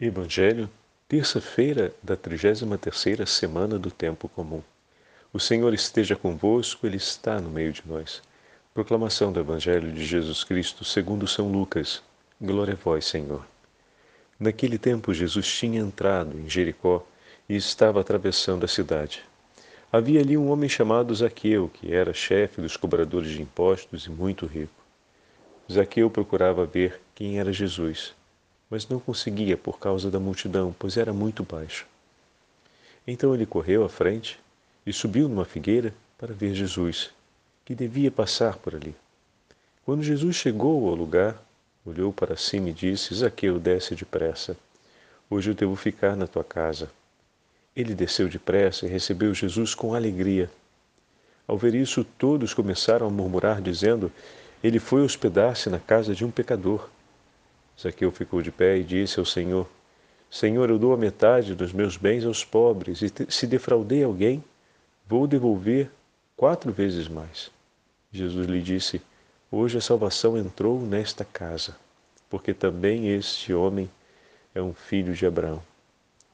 Evangelho, terça-feira da 33ª semana do tempo comum. O Senhor esteja convosco, ele está no meio de nós. Proclamação do Evangelho de Jesus Cristo, segundo São Lucas. Glória a vós, Senhor. Naquele tempo Jesus tinha entrado em Jericó e estava atravessando a cidade. Havia ali um homem chamado Zaqueu, que era chefe dos cobradores de impostos e muito rico. Zaqueu procurava ver quem era Jesus mas não conseguia por causa da multidão, pois era muito baixo. Então ele correu à frente e subiu numa figueira para ver Jesus, que devia passar por ali. Quando Jesus chegou ao lugar, olhou para cima e disse: Zaqueu, desce depressa. Hoje eu devo ficar na tua casa. Ele desceu depressa e recebeu Jesus com alegria. Ao ver isso, todos começaram a murmurar, dizendo: Ele foi hospedar-se na casa de um pecador. Zaqueu ficou de pé e disse ao Senhor: Senhor, eu dou a metade dos meus bens aos pobres, e se defraudei alguém, vou devolver quatro vezes mais. Jesus lhe disse: Hoje a salvação entrou nesta casa, porque também este homem é um filho de Abraão.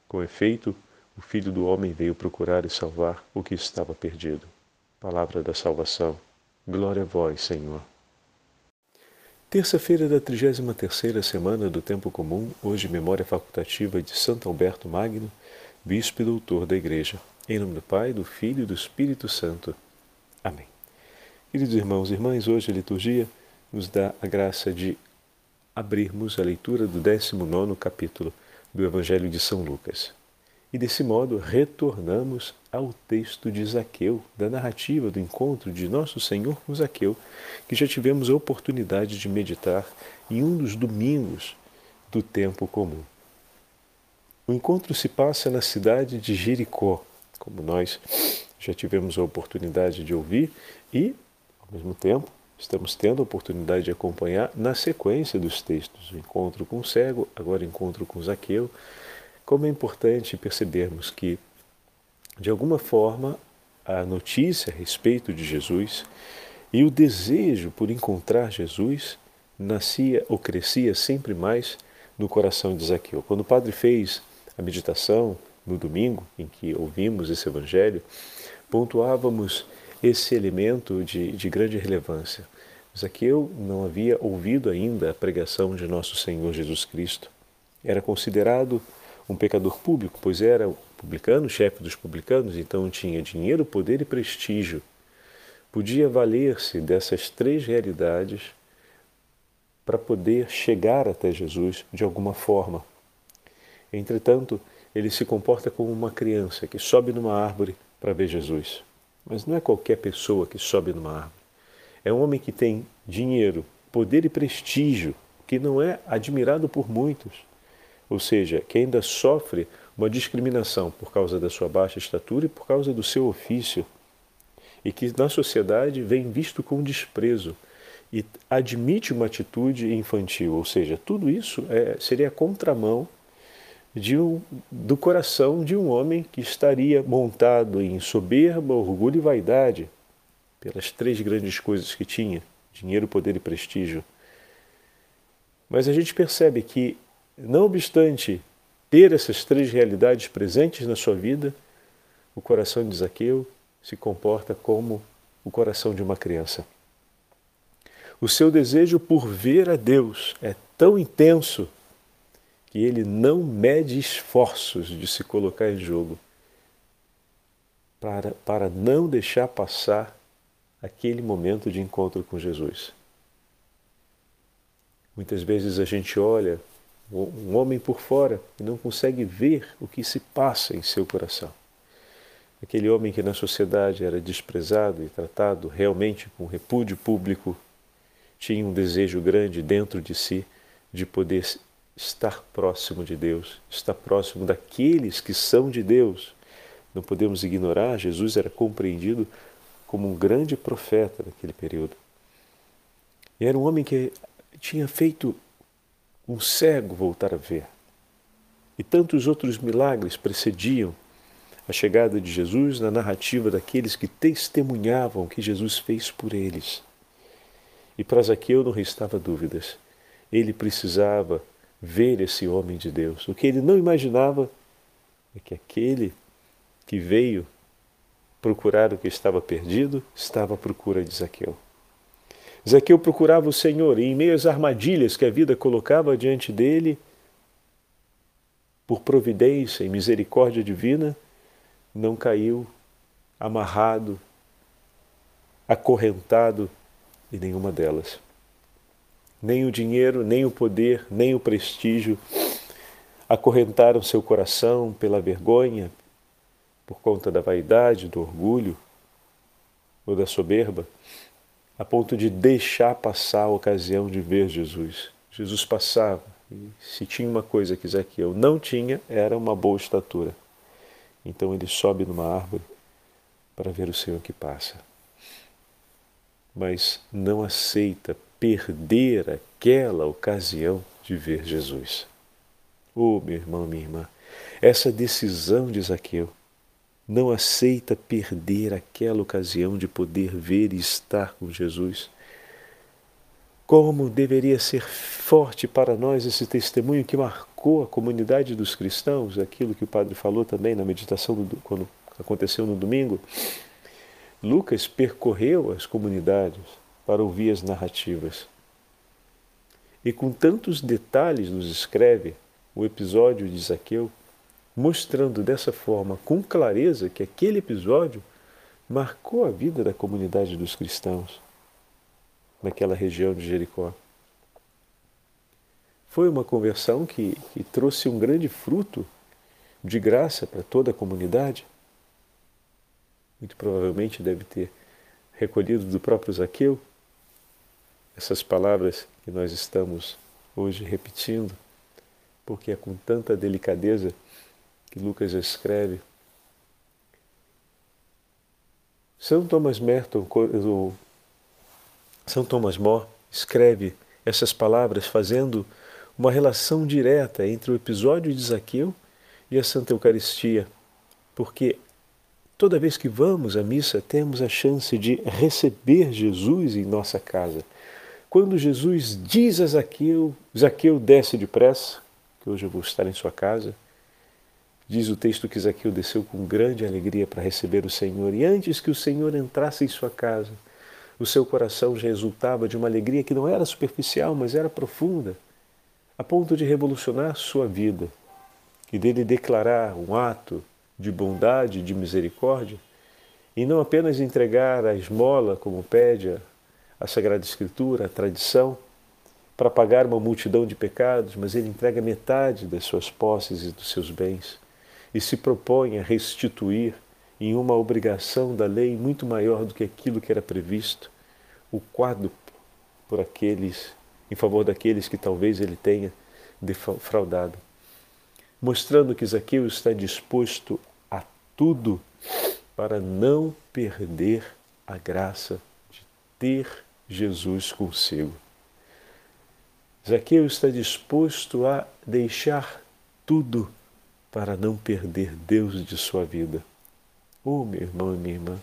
Com efeito, o filho do homem veio procurar e salvar o que estava perdido. Palavra da salvação. Glória a vós, Senhor. Terça-feira da 33ª semana do Tempo Comum, hoje memória facultativa de Santo Alberto Magno, bispo e doutor da Igreja. Em nome do Pai, do Filho e do Espírito Santo. Amém. Queridos irmãos e irmãs, hoje a liturgia nos dá a graça de abrirmos a leitura do 19 capítulo do Evangelho de São Lucas. E desse modo retornamos ao texto de Zaqueu, da narrativa do encontro de Nosso Senhor com Zaqueu, que já tivemos a oportunidade de meditar em um dos domingos do tempo comum. O encontro se passa na cidade de Jericó, como nós já tivemos a oportunidade de ouvir e, ao mesmo tempo, estamos tendo a oportunidade de acompanhar na sequência dos textos. O encontro com o cego, agora encontro com Zaqueu, como é importante percebermos que, de alguma forma, a notícia a respeito de Jesus e o desejo por encontrar Jesus nascia ou crescia sempre mais no coração de Zaqueu. Quando o padre fez a meditação no domingo em que ouvimos esse evangelho, pontuávamos esse elemento de, de grande relevância. Zaqueu não havia ouvido ainda a pregação de nosso Senhor Jesus Cristo. Era considerado um pecador público, pois era publicano, chefe dos publicanos, então tinha dinheiro, poder e prestígio. Podia valer-se dessas três realidades para poder chegar até Jesus de alguma forma. Entretanto, ele se comporta como uma criança que sobe numa árvore para ver Jesus. Mas não é qualquer pessoa que sobe numa árvore. É um homem que tem dinheiro, poder e prestígio, que não é admirado por muitos ou seja, que ainda sofre uma discriminação por causa da sua baixa estatura e por causa do seu ofício, e que na sociedade vem visto com desprezo e admite uma atitude infantil, ou seja, tudo isso é, seria a contramão um, do coração de um homem que estaria montado em soberba, orgulho e vaidade, pelas três grandes coisas que tinha: dinheiro, poder e prestígio. Mas a gente percebe que não obstante ter essas três realidades presentes na sua vida, o coração de Zaqueu se comporta como o coração de uma criança. O seu desejo por ver a Deus é tão intenso que ele não mede esforços de se colocar em jogo para, para não deixar passar aquele momento de encontro com Jesus. Muitas vezes a gente olha um homem por fora e não consegue ver o que se passa em seu coração. Aquele homem que na sociedade era desprezado e tratado realmente com repúdio público, tinha um desejo grande dentro de si de poder estar próximo de Deus, estar próximo daqueles que são de Deus. Não podemos ignorar, Jesus era compreendido como um grande profeta naquele período. E era um homem que tinha feito um cego voltar a ver. E tantos outros milagres precediam a chegada de Jesus na narrativa daqueles que testemunhavam que Jesus fez por eles. E para Zaqueu não restava dúvidas. Ele precisava ver esse homem de Deus. O que ele não imaginava é que aquele que veio procurar o que estava perdido estava à procura de Zaqueu. Zaqueu procurava o Senhor e, em meio às armadilhas que a vida colocava diante dele, por providência e misericórdia divina, não caiu amarrado, acorrentado em nenhuma delas. Nem o dinheiro, nem o poder, nem o prestígio acorrentaram seu coração pela vergonha, por conta da vaidade, do orgulho ou da soberba a ponto de deixar passar a ocasião de ver Jesus. Jesus passava, e se tinha uma coisa que Zaqueu não tinha, era uma boa estatura. Então ele sobe numa árvore para ver o Senhor que passa. Mas não aceita perder aquela ocasião de ver Jesus. Oh, meu irmão, minha irmã, essa decisão de Zaqueu não aceita perder aquela ocasião de poder ver e estar com Jesus. Como deveria ser forte para nós esse testemunho que marcou a comunidade dos cristãos, aquilo que o padre falou também na meditação do, quando aconteceu no domingo. Lucas percorreu as comunidades para ouvir as narrativas. E com tantos detalhes nos escreve o episódio de Zaqueu, mostrando dessa forma, com clareza, que aquele episódio marcou a vida da comunidade dos cristãos naquela região de Jericó. Foi uma conversão que, que trouxe um grande fruto de graça para toda a comunidade. Muito provavelmente deve ter recolhido do próprio Zaqueu essas palavras que nós estamos hoje repetindo, porque é com tanta delicadeza que Lucas escreve. São Thomas Merton, São Thomas More escreve essas palavras fazendo uma relação direta entre o episódio de Zaqueu e a Santa Eucaristia, porque toda vez que vamos à missa temos a chance de receber Jesus em nossa casa. Quando Jesus diz a Zaqueu, Zaqueu desce depressa, que hoje eu vou estar em sua casa, Diz o texto que Zaqueu desceu com grande alegria para receber o Senhor, e antes que o Senhor entrasse em sua casa, o seu coração já exultava de uma alegria que não era superficial, mas era profunda, a ponto de revolucionar sua vida e dele declarar um ato de bondade de misericórdia, e não apenas entregar a esmola, como pede a Sagrada Escritura, a tradição, para pagar uma multidão de pecados, mas ele entrega metade das suas posses e dos seus bens e se propõe a restituir em uma obrigação da lei muito maior do que aquilo que era previsto, o quadro por aqueles, em favor daqueles que talvez ele tenha defraudado, mostrando que Zaqueu está disposto a tudo para não perder a graça de ter Jesus consigo. Zaqueu está disposto a deixar tudo para não perder Deus de sua vida. Oh, meu irmão e minha irmã,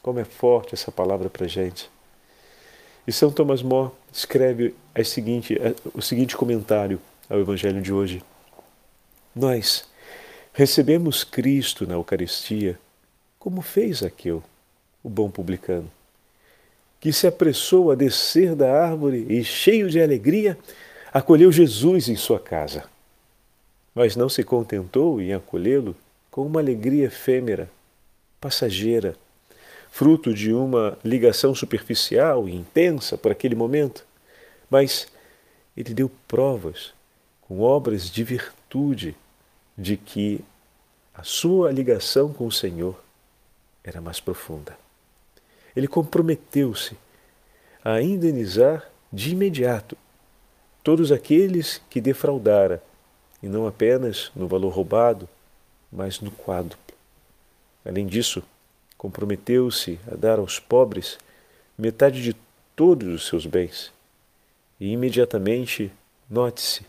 como é forte essa palavra para a gente. E São Thomas More escreve seguinte, o seguinte comentário ao Evangelho de hoje. Nós recebemos Cristo na Eucaristia como fez Aqueu, o bom publicano, que se apressou a descer da árvore e, cheio de alegria, acolheu Jesus em sua casa mas não se contentou em acolhê-lo com uma alegria efêmera, passageira, fruto de uma ligação superficial e intensa por aquele momento, mas ele deu provas com obras de virtude de que a sua ligação com o Senhor era mais profunda. Ele comprometeu-se a indenizar de imediato todos aqueles que defraudara e não apenas no valor roubado, mas no quádruplo. Além disso, comprometeu-se a dar aos pobres metade de todos os seus bens. E imediatamente, note-se,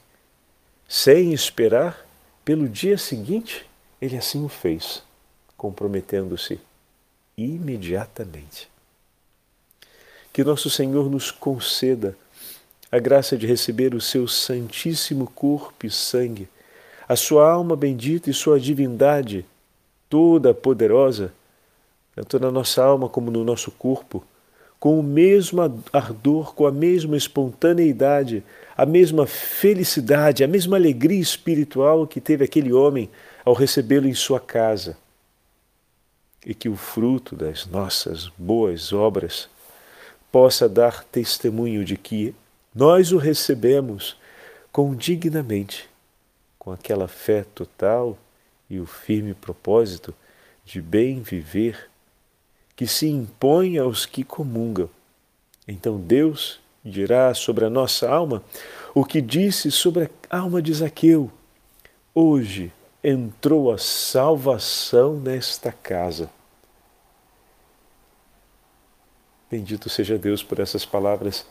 sem esperar, pelo dia seguinte, ele assim o fez, comprometendo-se imediatamente. Que nosso Senhor nos conceda a graça de receber o seu santíssimo corpo e sangue, a sua alma bendita e sua divindade toda poderosa, tanto na nossa alma como no nosso corpo, com o mesmo ardor, com a mesma espontaneidade, a mesma felicidade, a mesma alegria espiritual que teve aquele homem ao recebê-lo em sua casa. E que o fruto das nossas boas obras possa dar testemunho de que nós o recebemos com dignamente, com aquela fé total e o firme propósito de bem viver que se impõe aos que comungam. Então Deus dirá sobre a nossa alma o que disse sobre a alma de Zaqueu. Hoje entrou a salvação nesta casa. Bendito seja Deus por essas palavras,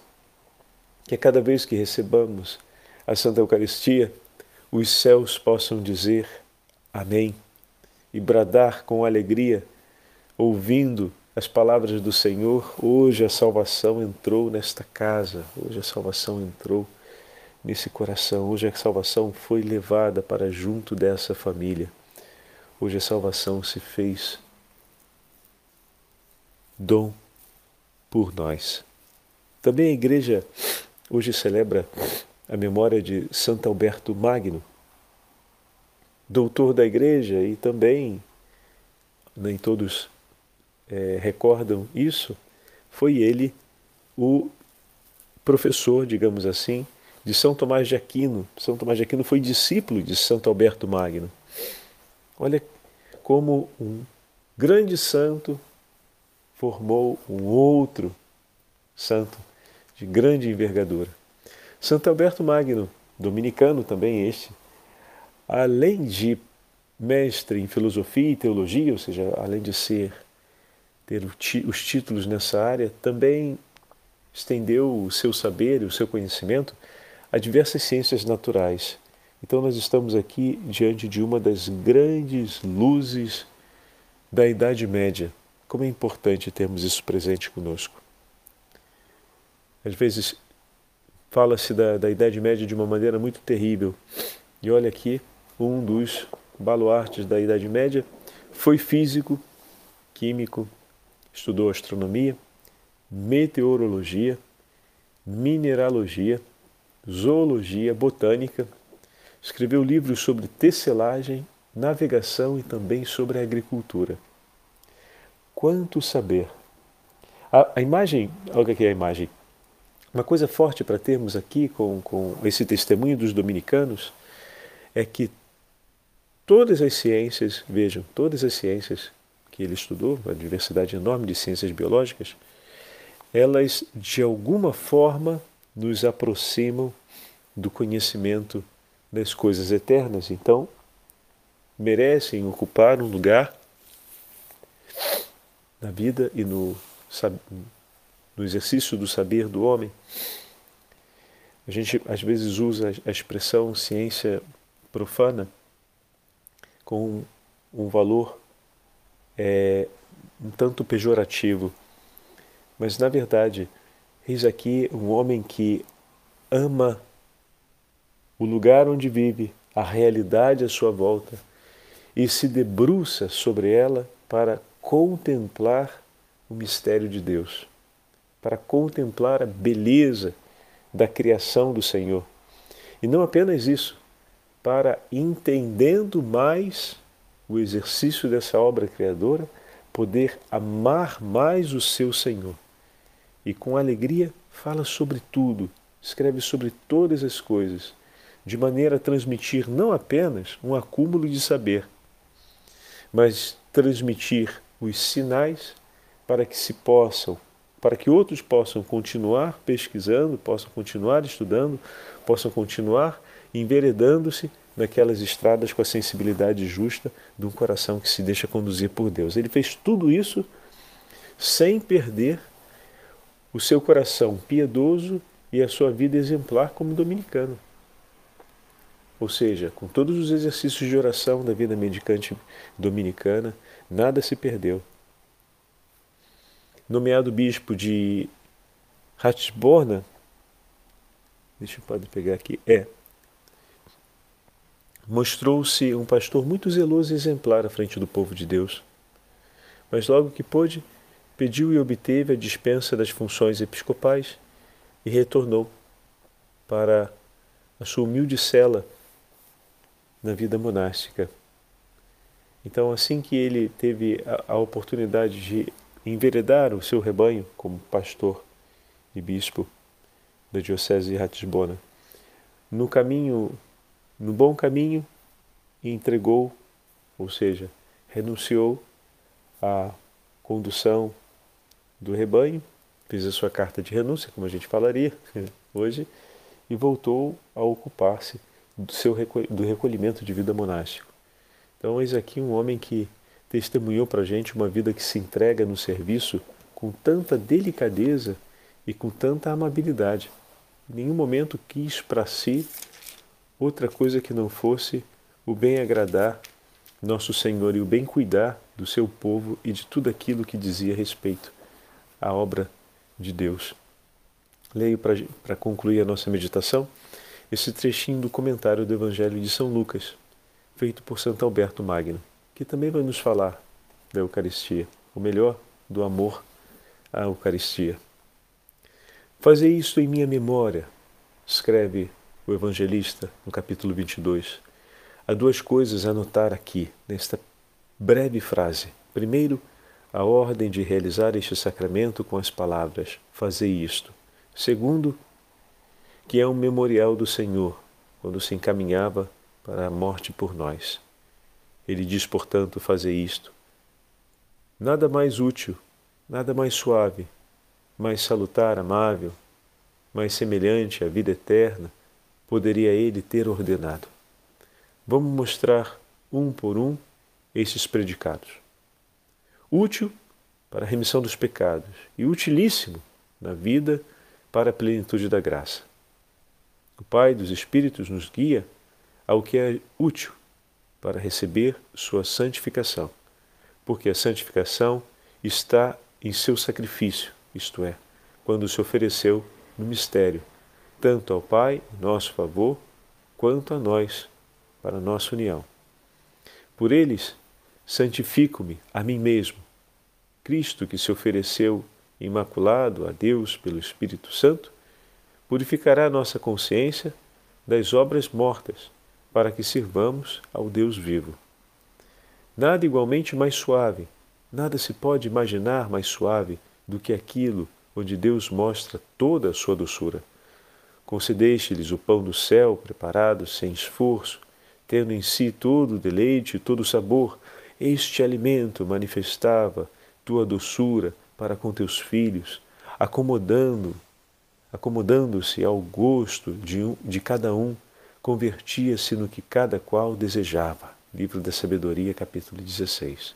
que a cada vez que recebamos a Santa Eucaristia, os céus possam dizer Amém e bradar com alegria, ouvindo as palavras do Senhor, hoje a salvação entrou nesta casa, hoje a salvação entrou nesse coração, hoje a salvação foi levada para junto dessa família, hoje a salvação se fez dom por nós. Também a igreja hoje celebra a memória de Santo Alberto Magno, doutor da igreja e também nem todos é, recordam isso, foi ele o professor, digamos assim, de São Tomás de Aquino. São Tomás de Aquino foi discípulo de Santo Alberto Magno. Olha como um grande santo formou um outro santo de grande envergadura. Santo Alberto Magno, dominicano também este, além de mestre em filosofia e teologia, ou seja, além de ser ter os títulos nessa área, também estendeu o seu saber e o seu conhecimento a diversas ciências naturais. Então, nós estamos aqui diante de uma das grandes luzes da Idade Média. Como é importante termos isso presente conosco. Às vezes, fala-se da, da Idade Média de uma maneira muito terrível. E olha aqui, um dos baluartes da Idade Média foi físico, químico, Estudou astronomia, meteorologia, mineralogia, zoologia, botânica. Escreveu livros sobre tecelagem, navegação e também sobre agricultura. Quanto saber! A, a imagem, olha aqui a imagem. Uma coisa forte para termos aqui com, com esse testemunho dos dominicanos é que todas as ciências, vejam, todas as ciências que ele estudou, uma diversidade enorme de ciências biológicas, elas de alguma forma nos aproximam do conhecimento das coisas eternas. Então, merecem ocupar um lugar na vida e no, no exercício do saber do homem. A gente às vezes usa a expressão ciência profana com um valor é, um tanto pejorativo. Mas, na verdade, eis aqui um homem que ama o lugar onde vive, a realidade à sua volta, e se debruça sobre ela para contemplar o mistério de Deus, para contemplar a beleza da criação do Senhor. E não apenas isso, para entendendo mais o exercício dessa obra criadora, poder amar mais o seu Senhor. E com alegria fala sobre tudo, escreve sobre todas as coisas, de maneira a transmitir não apenas um acúmulo de saber, mas transmitir os sinais para que se possam, para que outros possam continuar pesquisando, possam continuar estudando, possam continuar enveredando-se naquelas estradas com a sensibilidade justa de um coração que se deixa conduzir por Deus. Ele fez tudo isso sem perder o seu coração piedoso e a sua vida exemplar como dominicano. Ou seja, com todos os exercícios de oração da vida medicante dominicana, nada se perdeu. Nomeado bispo de Ratisborna, deixa o padre pegar aqui, é. Mostrou-se um pastor muito zeloso e exemplar à frente do povo de Deus. Mas logo que pôde, pediu e obteve a dispensa das funções episcopais e retornou para a sua humilde cela na vida monástica. Então, assim que ele teve a, a oportunidade de enveredar o seu rebanho como pastor e bispo da diocese de Ratisbona, no caminho, no bom caminho, entregou, ou seja, renunciou à condução do rebanho, fez a sua carta de renúncia, como a gente falaria hoje, e voltou a ocupar-se do, seu, do recolhimento de vida monástico. Então, eis aqui um homem que testemunhou para a gente uma vida que se entrega no serviço com tanta delicadeza e com tanta amabilidade. Em nenhum momento quis para si outra coisa que não fosse o bem agradar nosso Senhor e o bem cuidar do seu povo e de tudo aquilo que dizia respeito à obra de Deus. Leio para concluir a nossa meditação esse trechinho do comentário do Evangelho de São Lucas, feito por Santo Alberto Magno, que também vai nos falar da Eucaristia, ou melhor, do amor à Eucaristia. Fazei isto em minha memória, escreve o evangelista no capítulo 22. Há duas coisas a notar aqui, nesta breve frase. Primeiro, a ordem de realizar este sacramento com as palavras: Fazei isto. Segundo, que é um memorial do Senhor quando se encaminhava para a morte por nós. Ele diz, portanto, fazer isto. Nada mais útil, nada mais suave, mais salutar, amável, mais semelhante à vida eterna, poderia ele ter ordenado. Vamos mostrar um por um esses predicados. Útil para a remissão dos pecados e utilíssimo na vida para a plenitude da graça. O Pai dos Espíritos nos guia ao que é útil para receber sua santificação, porque a santificação está em seu sacrifício, isto é, quando se ofereceu no mistério, tanto ao Pai em nosso favor, quanto a nós para nossa união. Por eles, santifico-me a mim mesmo. Cristo, que se ofereceu imaculado a Deus pelo Espírito Santo, purificará nossa consciência das obras mortas, para que sirvamos ao Deus vivo. Nada igualmente mais suave, nada se pode imaginar mais suave do que aquilo onde Deus mostra toda a sua doçura. Concedeste-lhes o pão do céu preparado sem esforço, tendo em si todo o deleite e todo o sabor. Este alimento manifestava tua doçura para com teus filhos, acomodando, acomodando-se ao gosto de, um, de cada um, convertia-se no que cada qual desejava. Livro da Sabedoria, capítulo 16.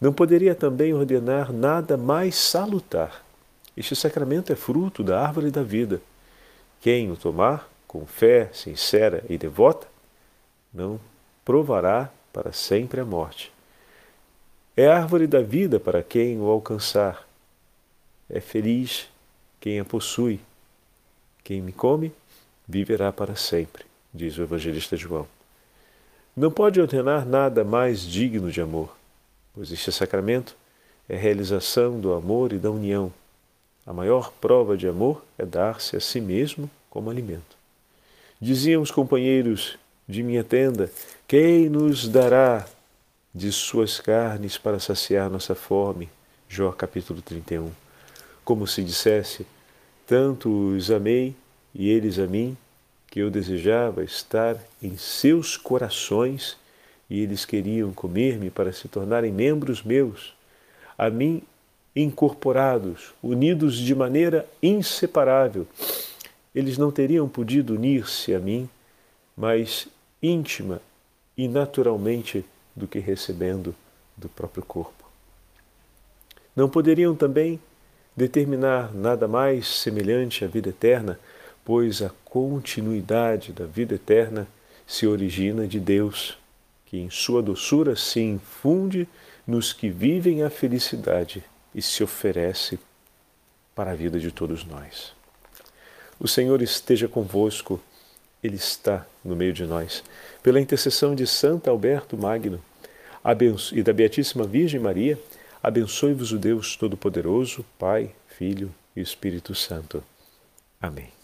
Não poderia também ordenar nada mais salutar. Este sacramento é fruto da árvore da vida. Quem o tomar com fé sincera e devota, não provará para sempre a morte. É árvore da vida para quem o alcançar. É feliz quem a possui. Quem me come, viverá para sempre, diz o evangelista João. Não pode ordenar nada mais digno de amor, pois este sacramento é a realização do amor e da união. A maior prova de amor é dar-se a si mesmo como alimento. Diziam os companheiros de minha tenda: Quem nos dará de suas carnes para saciar nossa fome. Jó capítulo 31. Como se dissesse: Tanto os amei e eles a mim, que eu desejava estar em seus corações e eles queriam comer-me para se tornarem membros meus, a mim incorporados, unidos de maneira inseparável. Eles não teriam podido unir-se a mim, mas íntima e naturalmente do que recebendo do próprio corpo. Não poderiam também determinar nada mais semelhante à vida eterna, pois a continuidade da vida eterna se origina de Deus, que em sua doçura se infunde nos que vivem a felicidade e se oferece para a vida de todos nós. O Senhor esteja convosco, Ele está no meio de nós. Pela intercessão de Santo Alberto Magno e da Beatíssima Virgem Maria, abençoe-vos o Deus Todo-Poderoso, Pai, Filho e Espírito Santo. Amém.